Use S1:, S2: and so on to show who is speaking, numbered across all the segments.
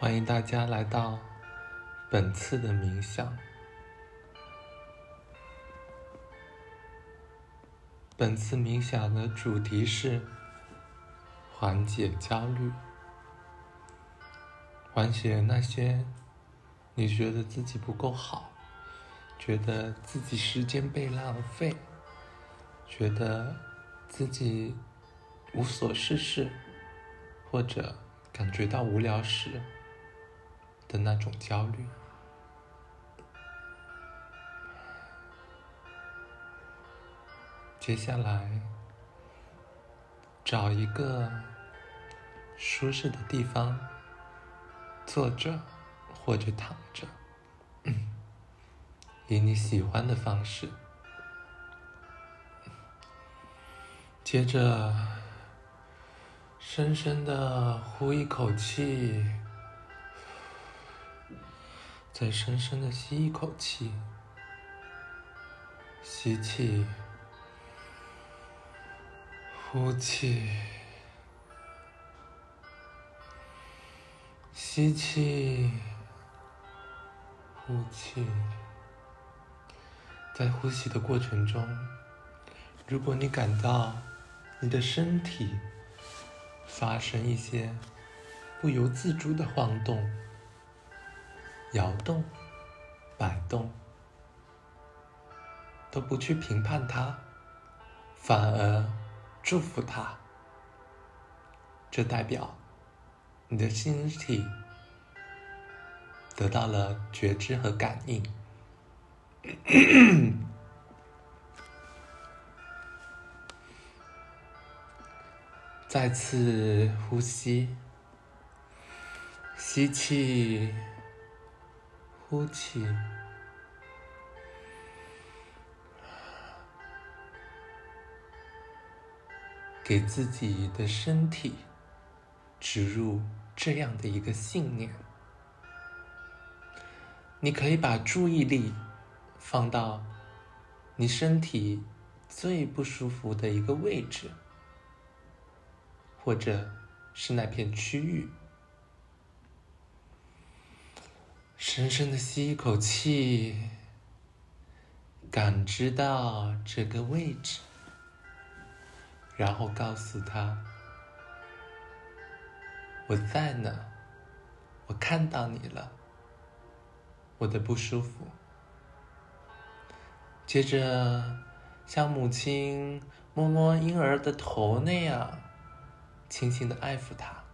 S1: 欢迎大家来到本次的冥想。本次冥想的主题是缓解焦虑，缓解那些你觉得自己不够好，觉得自己时间被浪费，觉得自己无所事事，或者感觉到无聊时的那种焦虑。接下来，找一个舒适的地方坐着或者躺着，以你喜欢的方式。接着，深深的呼一口气，再深深的吸一口气，吸气。呼气，吸气，呼气。在呼吸的过程中，如果你感到你的身体发生一些不由自主的晃动、摇动、摆动，都不去评判它，反而。祝福它，这代表你的身体得到了觉知和感应。再次呼吸，吸气，呼气。给自己的身体植入这样的一个信念：你可以把注意力放到你身体最不舒服的一个位置，或者是那片区域。深深的吸一口气，感知到这个位置。然后告诉他：“我在呢，我看到你了，我的不舒服。”接着，像母亲摸摸婴儿的头那样，轻轻的爱抚他，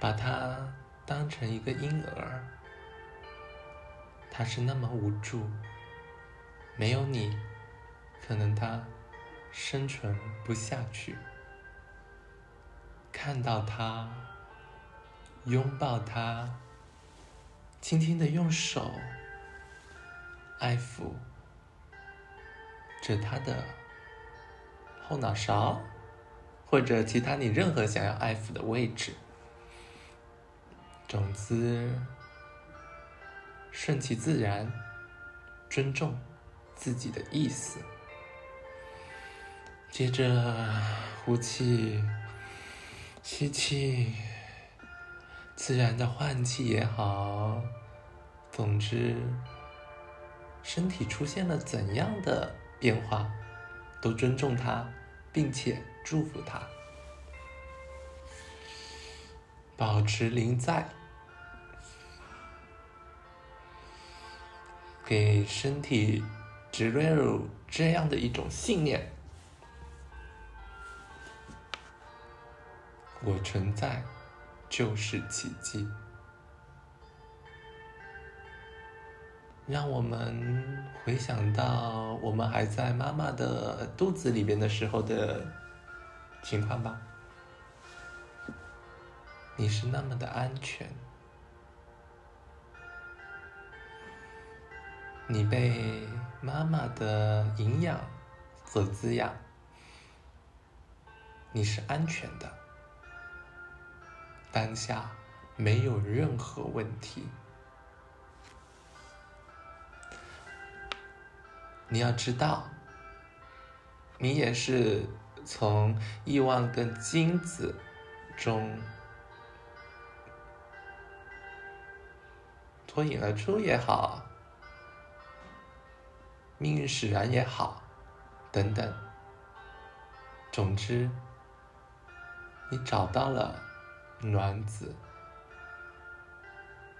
S1: 把他当成一个婴儿。他是那么无助，没有你，可能他……生存不下去，看到他，拥抱他，轻轻的用手爱抚着他的后脑勺，或者其他你任何想要爱抚的位置。总之，顺其自然，尊重自己的意思。接着呼气，吸气，自然的换气也好。总之，身体出现了怎样的变化，都尊重它，并且祝福它，保持临在，给身体植入这样的一种信念。我存在就是奇迹，让我们回想到我们还在妈妈的肚子里边的时候的情况吧。你是那么的安全，你被妈妈的营养所滋养，你是安全的。当下没有任何问题。你要知道，你也是从亿万个精子中脱颖而出也好，命运使然也好，等等。总之，你找到了卵子，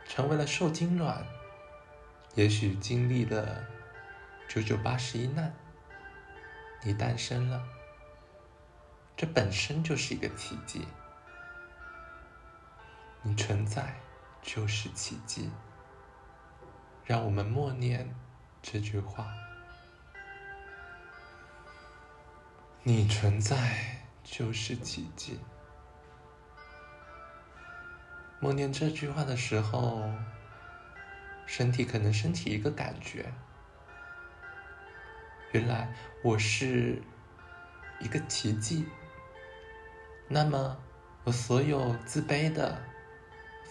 S1: 成为了受精卵，也许经历了九九八十一难，你诞生了。这本身就是一个奇迹，你存在就是奇迹。让我们默念这句话：你存在就是奇迹。默念这句话的时候，身体可能升起一个感觉：原来我是一个奇迹。那么，我所有自卑的、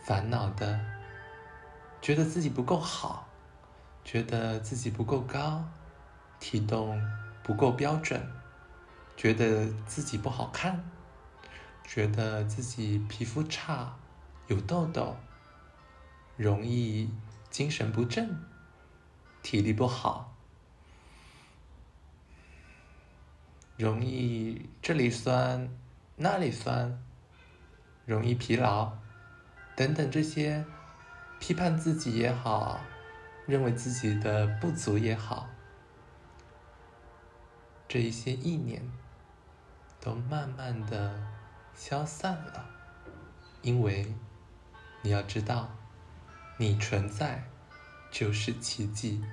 S1: 烦恼的、觉得自己不够好、觉得自己不够高、体重不够标准、觉得自己不好看、觉得自己皮肤差、有痘痘、容易精神不振、体力不好、容易这里酸。那里酸，容易疲劳，等等这些批判自己也好，认为自己的不足也好，这一些意念都慢慢的消散了，因为你要知道，你存在就是奇迹，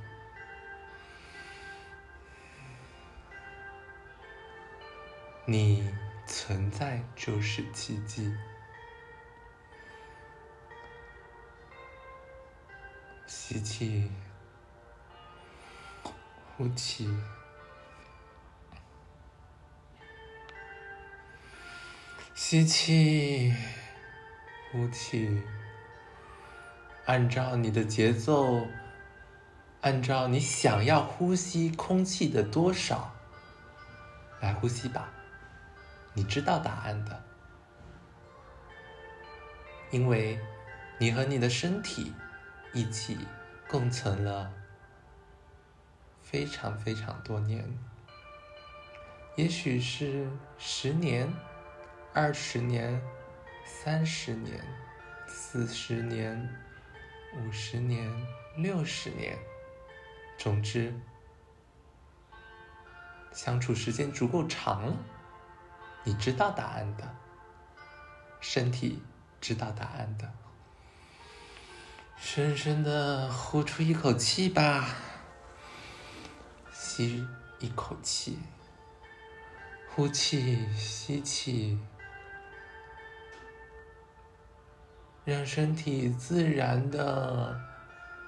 S1: 你。存在就是奇迹。吸气，呼气，吸气，呼气。按照你的节奏，按照你想要呼吸空气的多少来呼吸吧。你知道答案的，因为你和你的身体一起共存了非常非常多年，也许是十年、二十年、三十年、四十年、五十年、六十年，总之，相处时间足够长了。你知道答案的，身体知道答案的。深深的呼出一口气吧，吸一口气，呼气，吸气，让身体自然的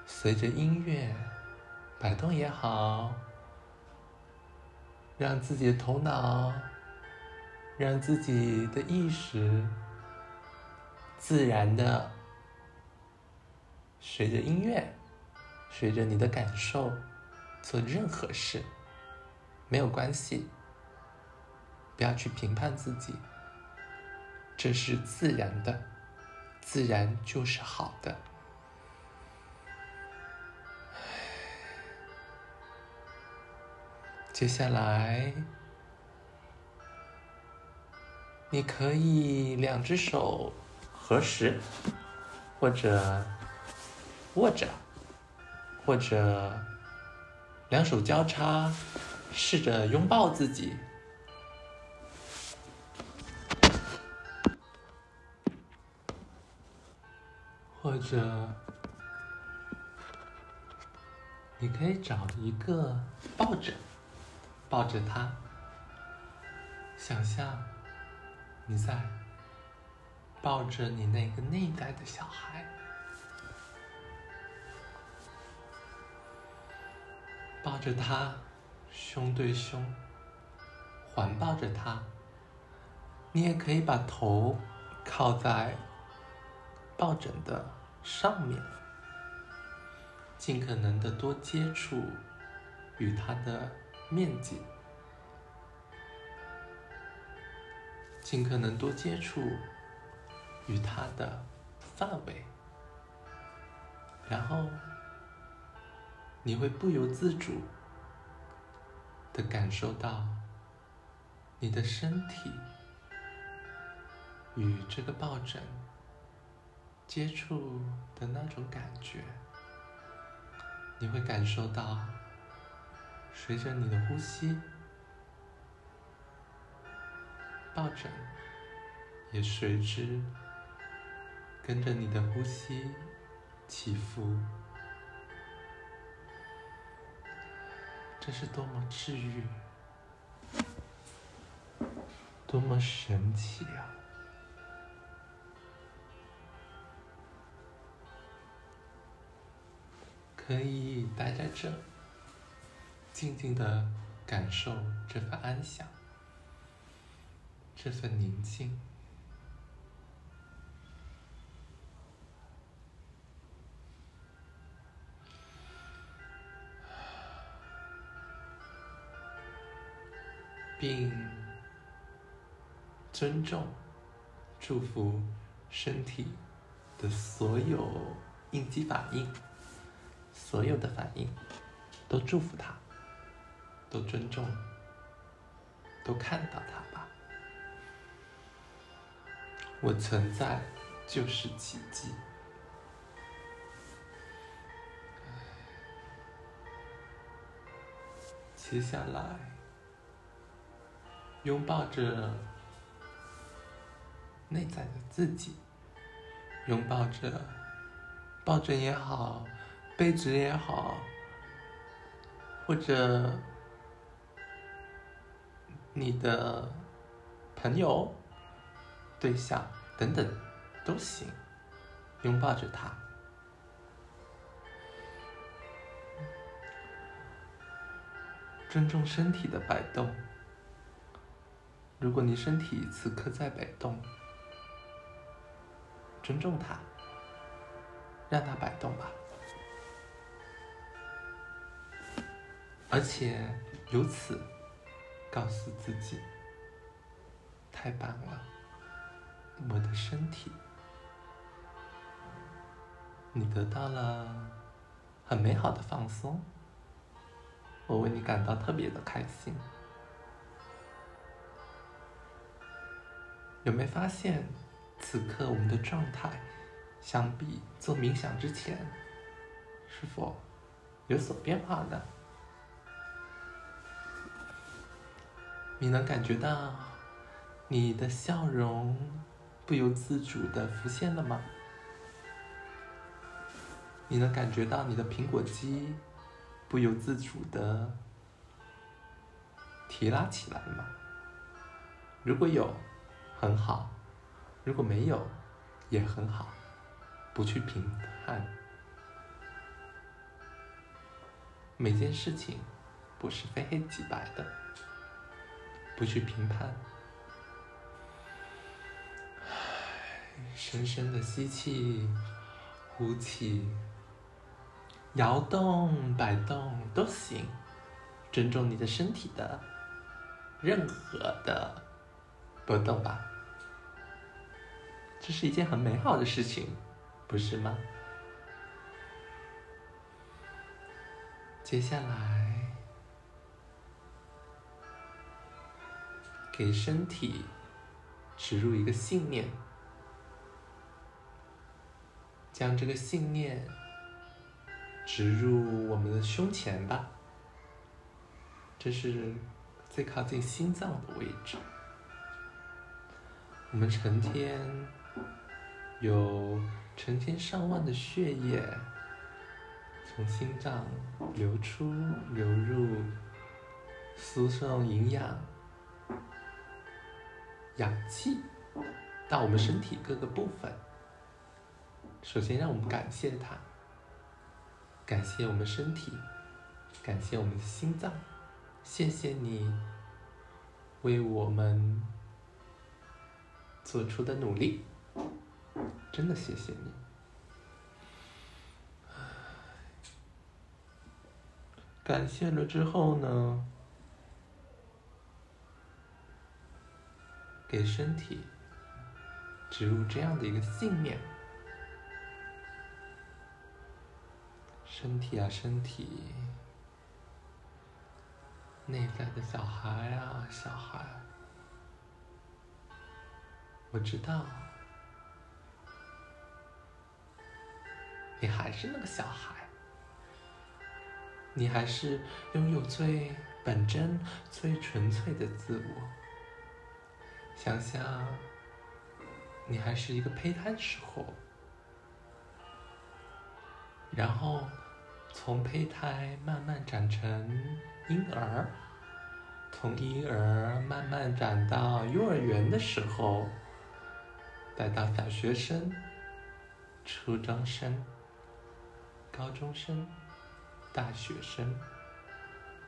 S1: 随着音乐摆动也好，让自己的头脑。让自己的意识自然的随着音乐，随着你的感受做任何事，没有关系。不要去评判自己，这是自然的，自然就是好的。接下来。你可以两只手合十，或者握着，或者两手交叉，试着拥抱自己，者你可以找一个抱枕，抱着它，想象。你在抱着你那个内在的小孩，抱着他，胸对胸，环抱着他。你也可以把头靠在抱枕的上面，尽可能的多接触与它的面积。尽可能多接触与它的范围，然后你会不由自主的感受到你的身体与这个抱枕接触的那种感觉，你会感受到随着你的呼吸，抱枕也随之跟着你的呼吸。起伏，这是多么治愈，多么神奇啊！可以待在这，静静的感受这份安详，这份宁静。并尊重、祝福身体的所有应激反应，所有的反应都祝福他，都尊重，都看到他吧。我存在就是奇迹。接下来。拥抱着内在的自己，拥抱着抱枕也好，被子也好，或者你的朋友、对象等等都行，拥抱着他，尊重身体的摆动。如果你身体此刻在摆动，尊重它，让它摆动吧。而且由此告诉自己：太棒了，我的身体，你得到了很美好的放松，我为你感到特别的开心。有没有发现，此刻我们的状态，相比做冥想之前，是否有所变化呢？你能感觉到你的笑容不由自主的浮现了吗？你能感觉到你的苹果肌不由自主的提拉起来了吗？如果有。很好，如果没有，也很好，不去评判。每件事情不是非黑即白的，不去评判。深深的吸气，呼气，摇动、摆动都行，尊重你的身体的任何的波动吧。这是一件很美好的事情，不是吗？接下来，给身体植入一个信念，将这个信念植入我们的胸前吧。这是最靠近心脏的位置，我们成天。有成千上万的血液从心脏流出、流入，输送营养、氧气到我们身体各个部分。首先，让我们感谢它，感谢我们身体，感谢我们的心脏，谢谢你为我们做出的努力。真的谢谢你。感谢了之后呢，给身体植入这样的一个信念：身体啊，身体，内在的小孩啊，小孩，我知道，你还是那个小孩，你还是拥有最本真、最纯粹的自我。想想，你还是一个胚胎时候。然后，从胚胎慢慢长成婴儿，从婴儿慢慢长到幼儿园的时候，再到小学生、初中生、高中生、大学生、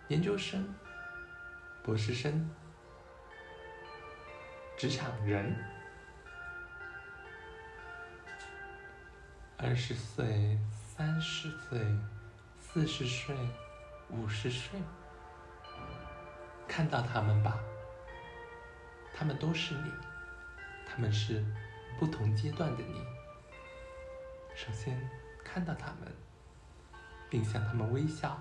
S1: 研究生、博士生、职场人，二十岁。三十岁、四十岁、五十岁，看到他们吧，他们都是你，他们是不同阶段的你。首先看到他们，并向他们微笑，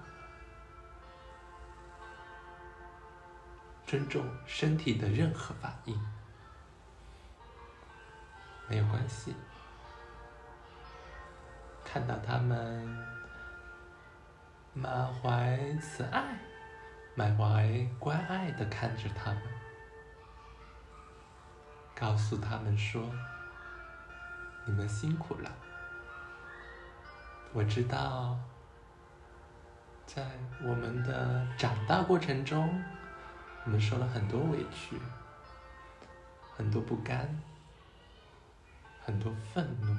S1: 尊重身体的任何反应，没有关系。看到他们满怀慈爱、满怀关爱的看着他们，告诉他们说：“你们辛苦了。我知道，在我们的长大过程中，我们受了很多委屈，很多不甘，很多愤怒。”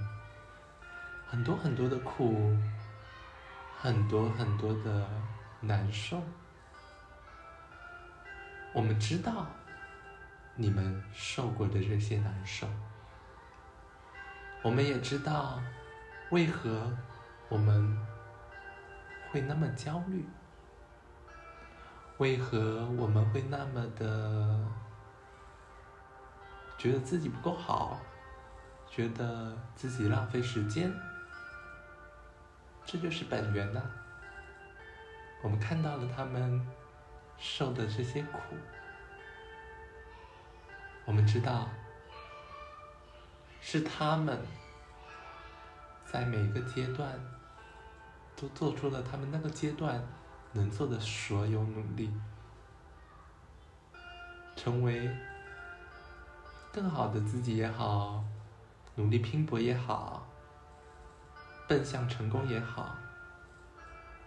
S1: 很多很多的苦，很多很多的难受。我们知道你们受过的这些难受，我们也知道为何我们会那么焦虑，为何我们会那么的觉得自己不够好，觉得自己浪费时间。这就是本源呐。我们看到了他们受的这些苦，我们知道是他们在每个阶段都做出了他们那个阶段能做的所有努力，成为更好的自己也好，努力拼搏也好。奔向成功也好，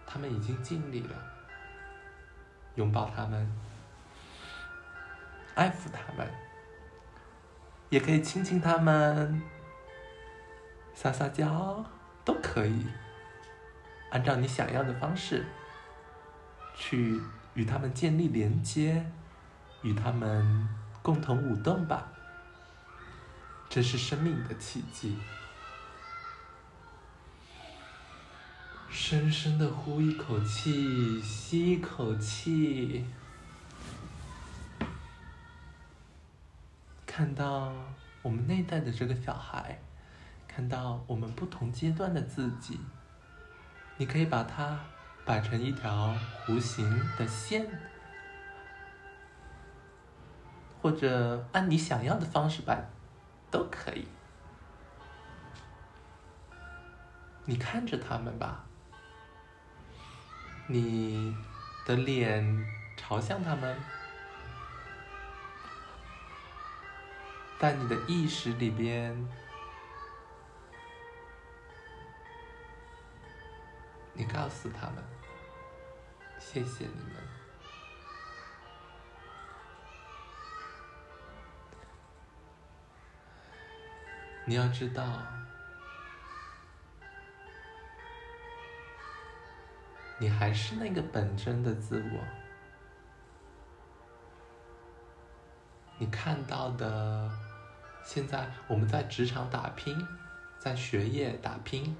S1: 他们已经尽力了。拥抱他们，爱抚他们，也可以亲亲他们，撒撒娇，都可以。按照你想要的方式，去与他们建立连接，与他们共同舞动吧。这是生命的奇迹。深深的呼一口气，吸一口气，看到我们内在的这个小孩，看到我们不同阶段的自己，你可以把它摆成一条弧形的线，或者按你想要的方式摆，都可以。你看着他们吧。你的脸朝向他们，在你的意识里边，你告诉他们：“谢谢你们。”你要知道。你还是那个本真的自我。你看到的，现在我们在职场打拼，在学业打拼，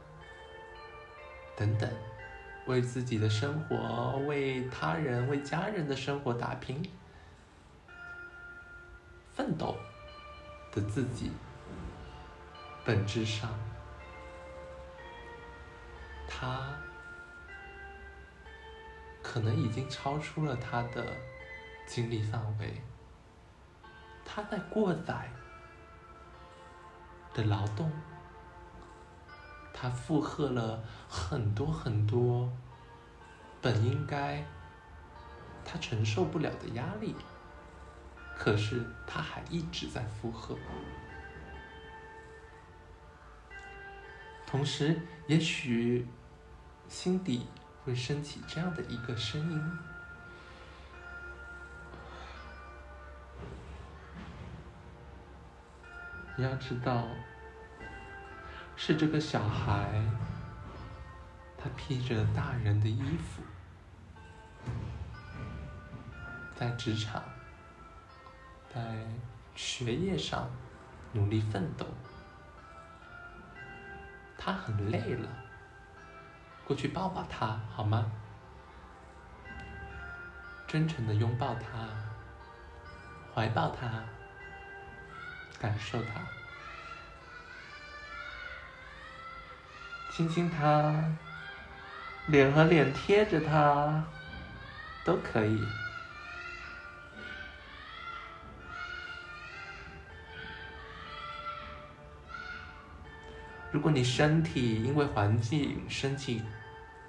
S1: 等等，为自己的生活、为他人、为家人的生活打拼、奋斗的自己，本质上，他。可能已经超出了他的精力范围。他在过载的劳动，他负荷了很多很多本应该他承受不了的压力，可是他还一直在负荷。同时，也许心底会升起这样的一个声音。你要知道，是这个小孩，他披着大人的衣服，在职场，在学业上努力奋斗，他很累了，过去抱抱他好吗？真诚的拥抱他，怀抱他。感受他，亲亲他，脸和脸贴着他，都可以。如果你身体因为环境升起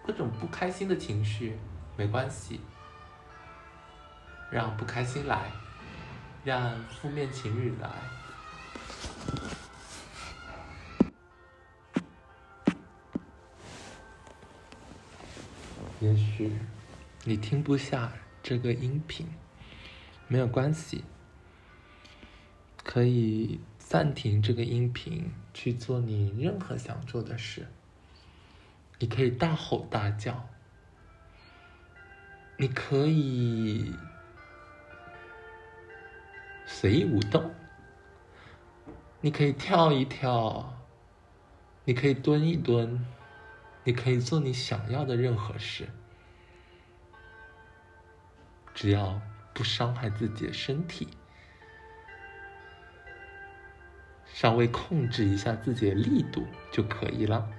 S1: 各种不开心的情绪，没关系，让不开心来，让负面情绪来。也许你听不下这个音频，没有关系，可以暂停这个音频，去做你任何想做的事。你可以大吼大叫，你可以随意舞动，你可以跳一跳，你可以蹲一蹲。你可以做你想要的任何事，只要不伤害自己的身体，稍微控制一下自己的力度就可以了。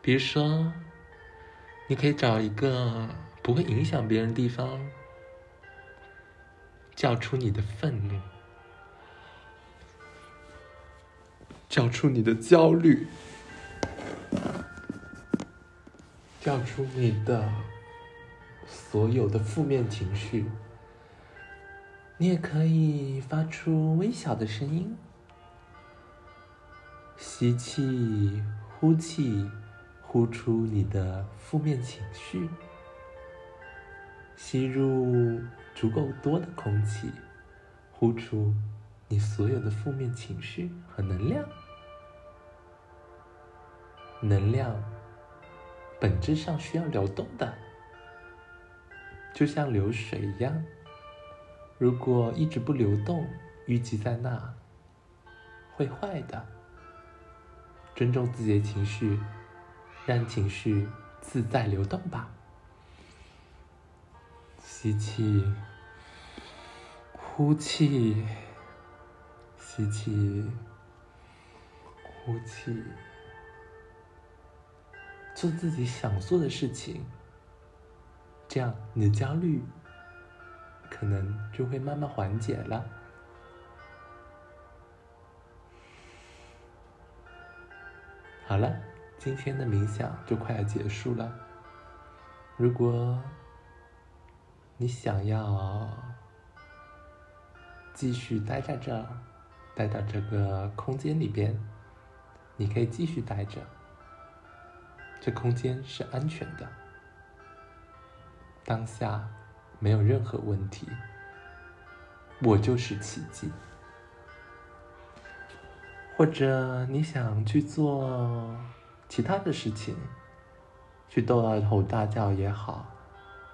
S1: 比如说，你可以找一个不会影响别人的地方，叫出你的愤怒，叫出你的焦虑。叫出你的所有的负面情绪，你也可以发出微小的声音，吸气，呼气，呼出你的负面情绪，吸入足够多的空气，呼出你所有的负面情绪和能量，能量。本质上需要流动的，就像流水一样。如果一直不流动，淤积在那，会坏的。尊重自己的情绪，让情绪自在流动吧。吸气，呼气，吸气，呼气。做自己想做的事情，这样你的焦虑可能就会慢慢缓解了。好了，今天的冥想就快要结束了。如果你想要继续待在这儿，待到这个空间里边，你可以继续待着。这空间是安全的，当下没有任何问题，我就是奇迹。或者你想去做其他的事情，去逗大吼大叫也好，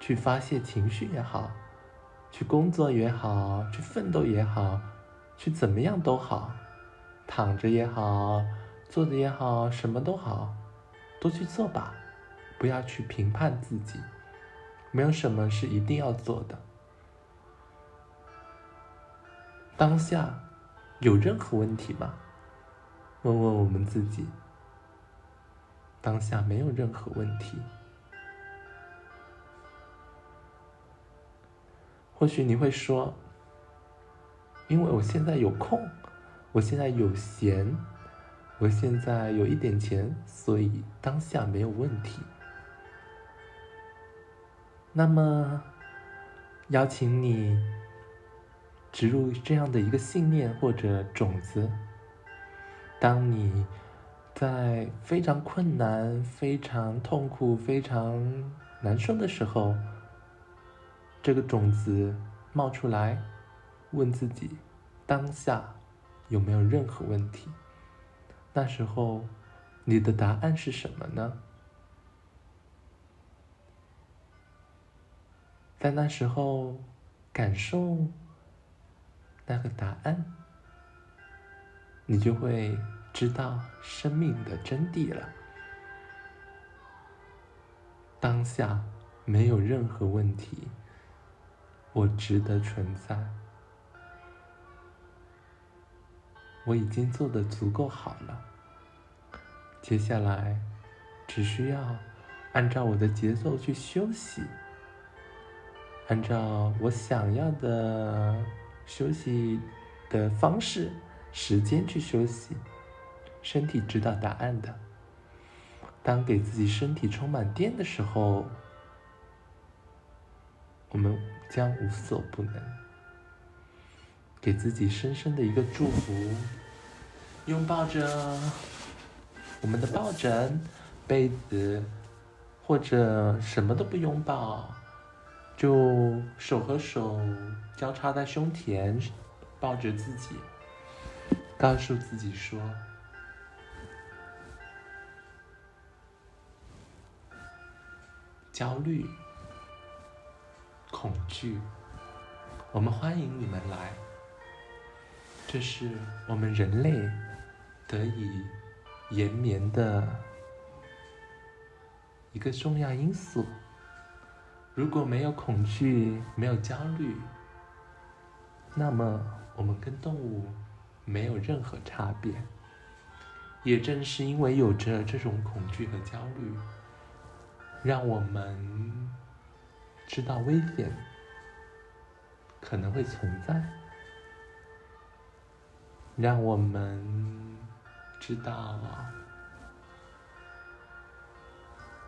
S1: 去发泄情绪也好，去工作也好，去奋斗也好，去怎么样都好，躺着也好，坐着也好，什么都好。都去做吧，不要去评判自己，没有什么是一定要做的。当下有任何问题吗？问问我们自己。当下没有任何问题，或许你会说，因为我现在有空，我现在有闲，我现在有一点钱，所以当下没有问题。那么，邀请你植入这样的一个信念或者种子。当你在非常困难、非常痛苦、非常难受的时候，这个种子冒出来，问自己：当下有没有任何问题？那时候，你的答案是什么呢？在那时候，感受那个答案，你就会知道生命的真谛了。当下没有任何问题，我值得存在，我已经做的足够好了。接下来，只需要按照我的节奏去休息。按照我想要的休息的方式、时间去休息，身体知道答案的。当给自己身体充满电的时候，我们将无所不能。给自己深深的一个祝福，拥抱着我们的抱枕、被子，或者什么都不拥抱。就手和手交叉在胸前，抱着自己，告诉自己说：焦虑、恐惧，我们欢迎你们来。这是我们人类得以延绵的一个重要因素。如果没有恐惧，没有焦虑，那么我们跟动物没有任何差别。也正是因为有着这种恐惧和焦虑，让我们知道危险可能会存在，让我们知道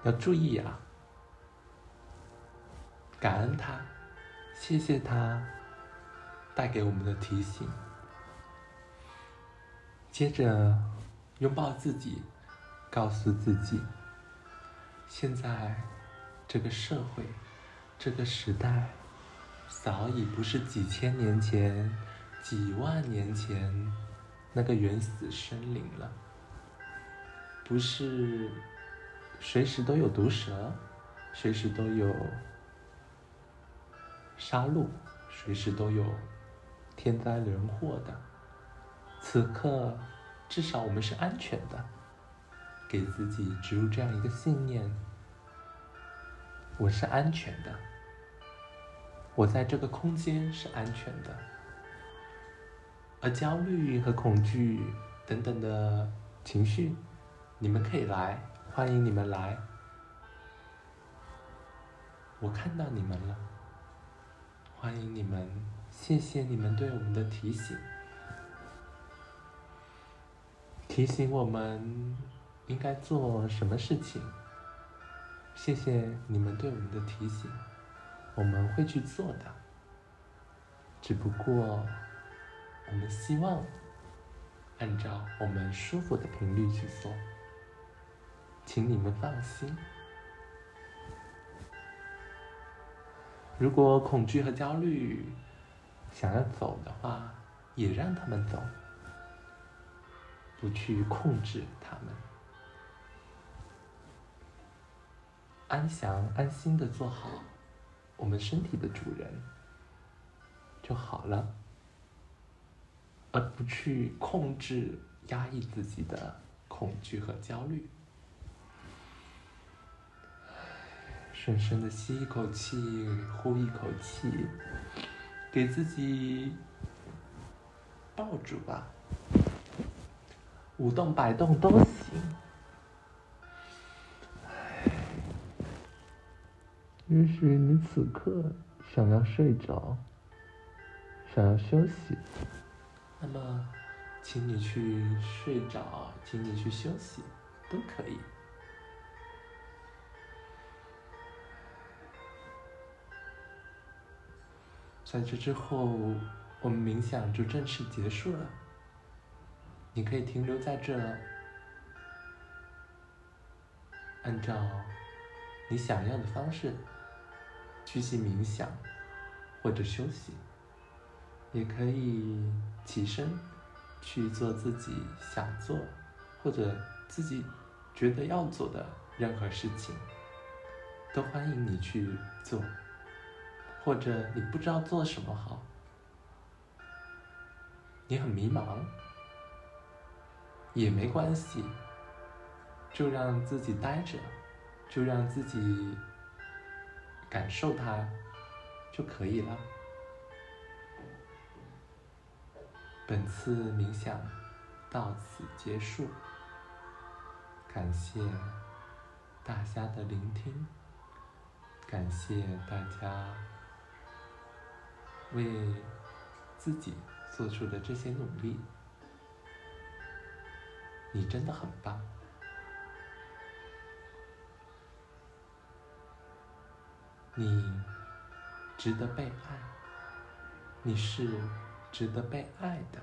S1: 要注意啊。感恩他，谢谢他带给我们的提醒。接着拥抱自己，告诉自己：现在这个社会、这个时代，早已不是几千年前、几万年前那个原始森林了，不是随时都有毒蛇，随时都有。杀戮，随时都有天灾人祸的。此刻，至少我们是安全的。给自己植入这样一个信念：我是安全的，我在这个空间是安全的。而焦虑和恐惧等等的情绪，你们可以来，欢迎你们来。我看到你们了。欢迎你们，谢谢你们对我们的提醒，提醒我们应该做什么事情。谢谢你们对我们的提醒，我们会去做的。只不过，我们希望按照我们舒服的频率去做，请你们放心。如果恐惧和焦虑想要走的话，也让他们走，不去控制他们，安详安心的做好我们身体的主人就好了，而不去控制、压抑自己的恐惧和焦虑。深深的吸一口气，呼一口气，给自己抱住吧，舞动摆动都行。也许你此刻想要睡着，想要休息，那么，请你去睡着，请你去休息，都可以。在这之后，我们冥想就正式结束了。你可以停留在这，按照你想要的方式继续冥想或者休息，也可以起身去做自己想做或者自己觉得要做的任何事情，都欢迎你去做。或者你不知道做什么好，你很迷茫，也没关系，就让自己待着，就让自己感受它就可以了。本次冥想到此结束，感谢大家的聆听，感谢大家。为自己做出的这些努力，你真的很棒。你值得被爱，你是值得被爱的，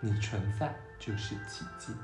S1: 你存在就是奇迹。